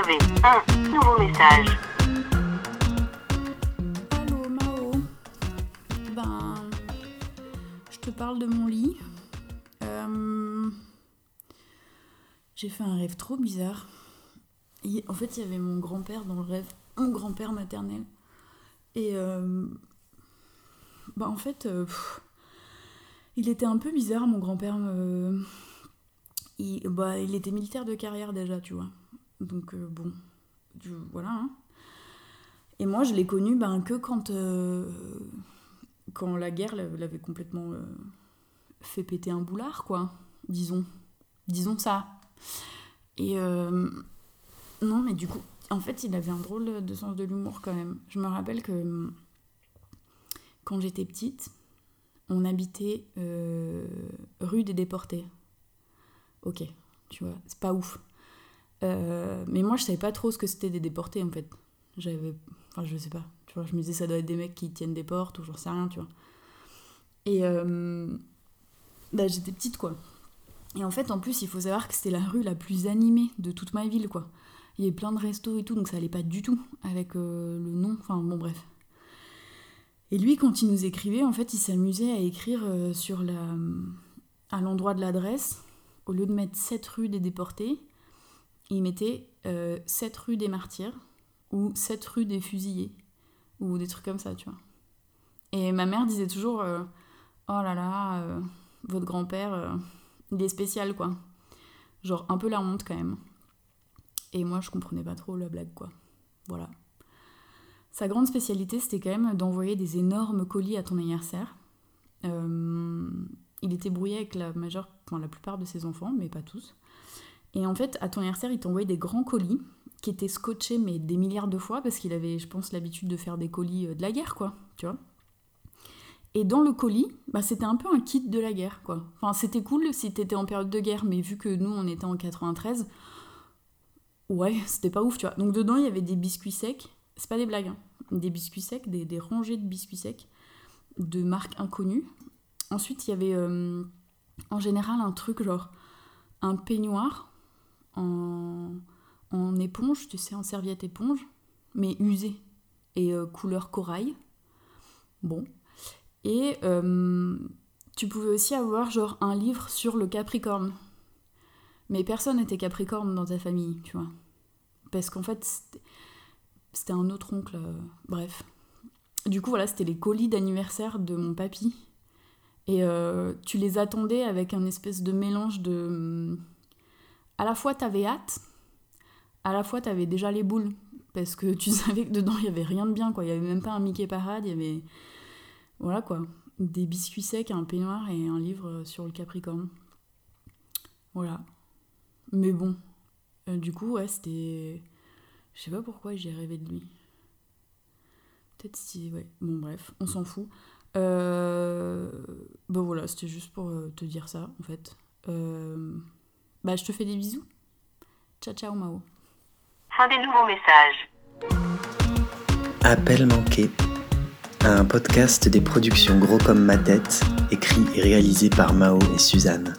avez un nouveau message. Allô Mao Ben, je te parle de mon lit. Euh, J'ai fait un rêve trop bizarre. En fait, il y avait mon grand-père dans le rêve, mon grand-père maternel. Et euh, bah en fait, euh, il était un peu bizarre, mon grand-père. euh, il, bah, il était militaire de carrière déjà, tu vois. Donc euh, bon, voilà. hein. Et moi, je l'ai connu ben, que quand, euh, quand la guerre l'avait complètement euh, fait péter un boulard, quoi. Disons. Disons ça. Et non, mais du coup, en fait, il avait un drôle de sens de l'humour quand même. Je me rappelle que hum, quand j'étais petite, on habitait rue des Déportés. Ok, tu vois, c'est pas ouf. Euh, mais moi, je savais pas trop ce que c'était des déportés en fait. J'avais. Enfin, je sais pas. Tu vois, je me disais, ça doit être des mecs qui tiennent des portes ou j'en sais rien, tu vois. Et. euh, bah, j'étais petite quoi. Et en fait, en plus, il faut savoir que c'était la rue la plus animée de toute ma ville quoi. Il y avait plein de restos et tout, donc ça allait pas du tout avec euh, le nom. Enfin, bon, bref. Et lui, quand il nous écrivait, en fait, il s'amusait à écrire euh, sur la. à l'endroit de l'adresse, au lieu de mettre 7 rue des déportés, il mettait euh, 7 rue des martyrs ou 7 rue des fusillés ou des trucs comme ça, tu vois. Et ma mère disait toujours euh, Oh là là, euh, votre grand-père, euh, il est spécial, quoi. Genre un peu la honte quand même. Et moi, je comprenais pas trop la blague, quoi. Voilà. Sa grande spécialité, c'était quand même d'envoyer des énormes colis à ton anniversaire. Euh, il était brouillé avec la majeure, enfin, la plupart de ses enfants, mais pas tous. Et en fait, à ton anniversaire, il t'envoyait des grands colis qui étaient scotchés, mais des milliards de fois, parce qu'il avait, je pense, l'habitude de faire des colis euh, de la guerre, quoi, tu vois. Et dans le colis, bah, c'était un peu un kit de la guerre, quoi. Enfin, c'était cool si t'étais en période de guerre, mais vu que nous, on était en 93, ouais, c'était pas ouf, tu vois. Donc dedans, il y avait des biscuits secs, c'est pas des blagues, hein. des biscuits secs, des, rangées de biscuits secs de marques inconnues. Ensuite, il y avait euh, en général un truc genre un peignoir en, éponge, tu sais, en serviette éponge, mais usé et euh, couleur corail. Bon. Et euh, tu pouvais aussi avoir genre un livre sur le Capricorne. Mais personne n'était Capricorne dans ta famille, tu vois. Parce qu'en fait, c'était- un autre oncle. euh, bref. Du coup, voilà, c'était les colis d'anniversaire de mon papy. Et tu les attendais avec un espèce de mélange de. À la fois, t'avais hâte, à la fois, t'avais déjà les boules. Parce que tu savais que dedans, il y avait rien de bien, quoi. Il y avait même pas un Mickey Parade, il y avait. Voilà, quoi. Des biscuits secs, un peignoir et un livre sur le Capricorne. Voilà. Mais bon. Euh, du coup, ouais, c'était. Je sais pas pourquoi j'ai rêvé de lui. Peut-être si. Ouais. Bon, bref, on s'en fout. Euh... Bah voilà, c'était juste pour euh, te dire ça, en fait. Euh... Bah, je te fais des bisous. Ciao, ciao, Mao. Fin des nouveaux messages. Appel manqué. Un podcast des productions Gros comme ma tête, écrit et réalisé par Mao et Suzanne.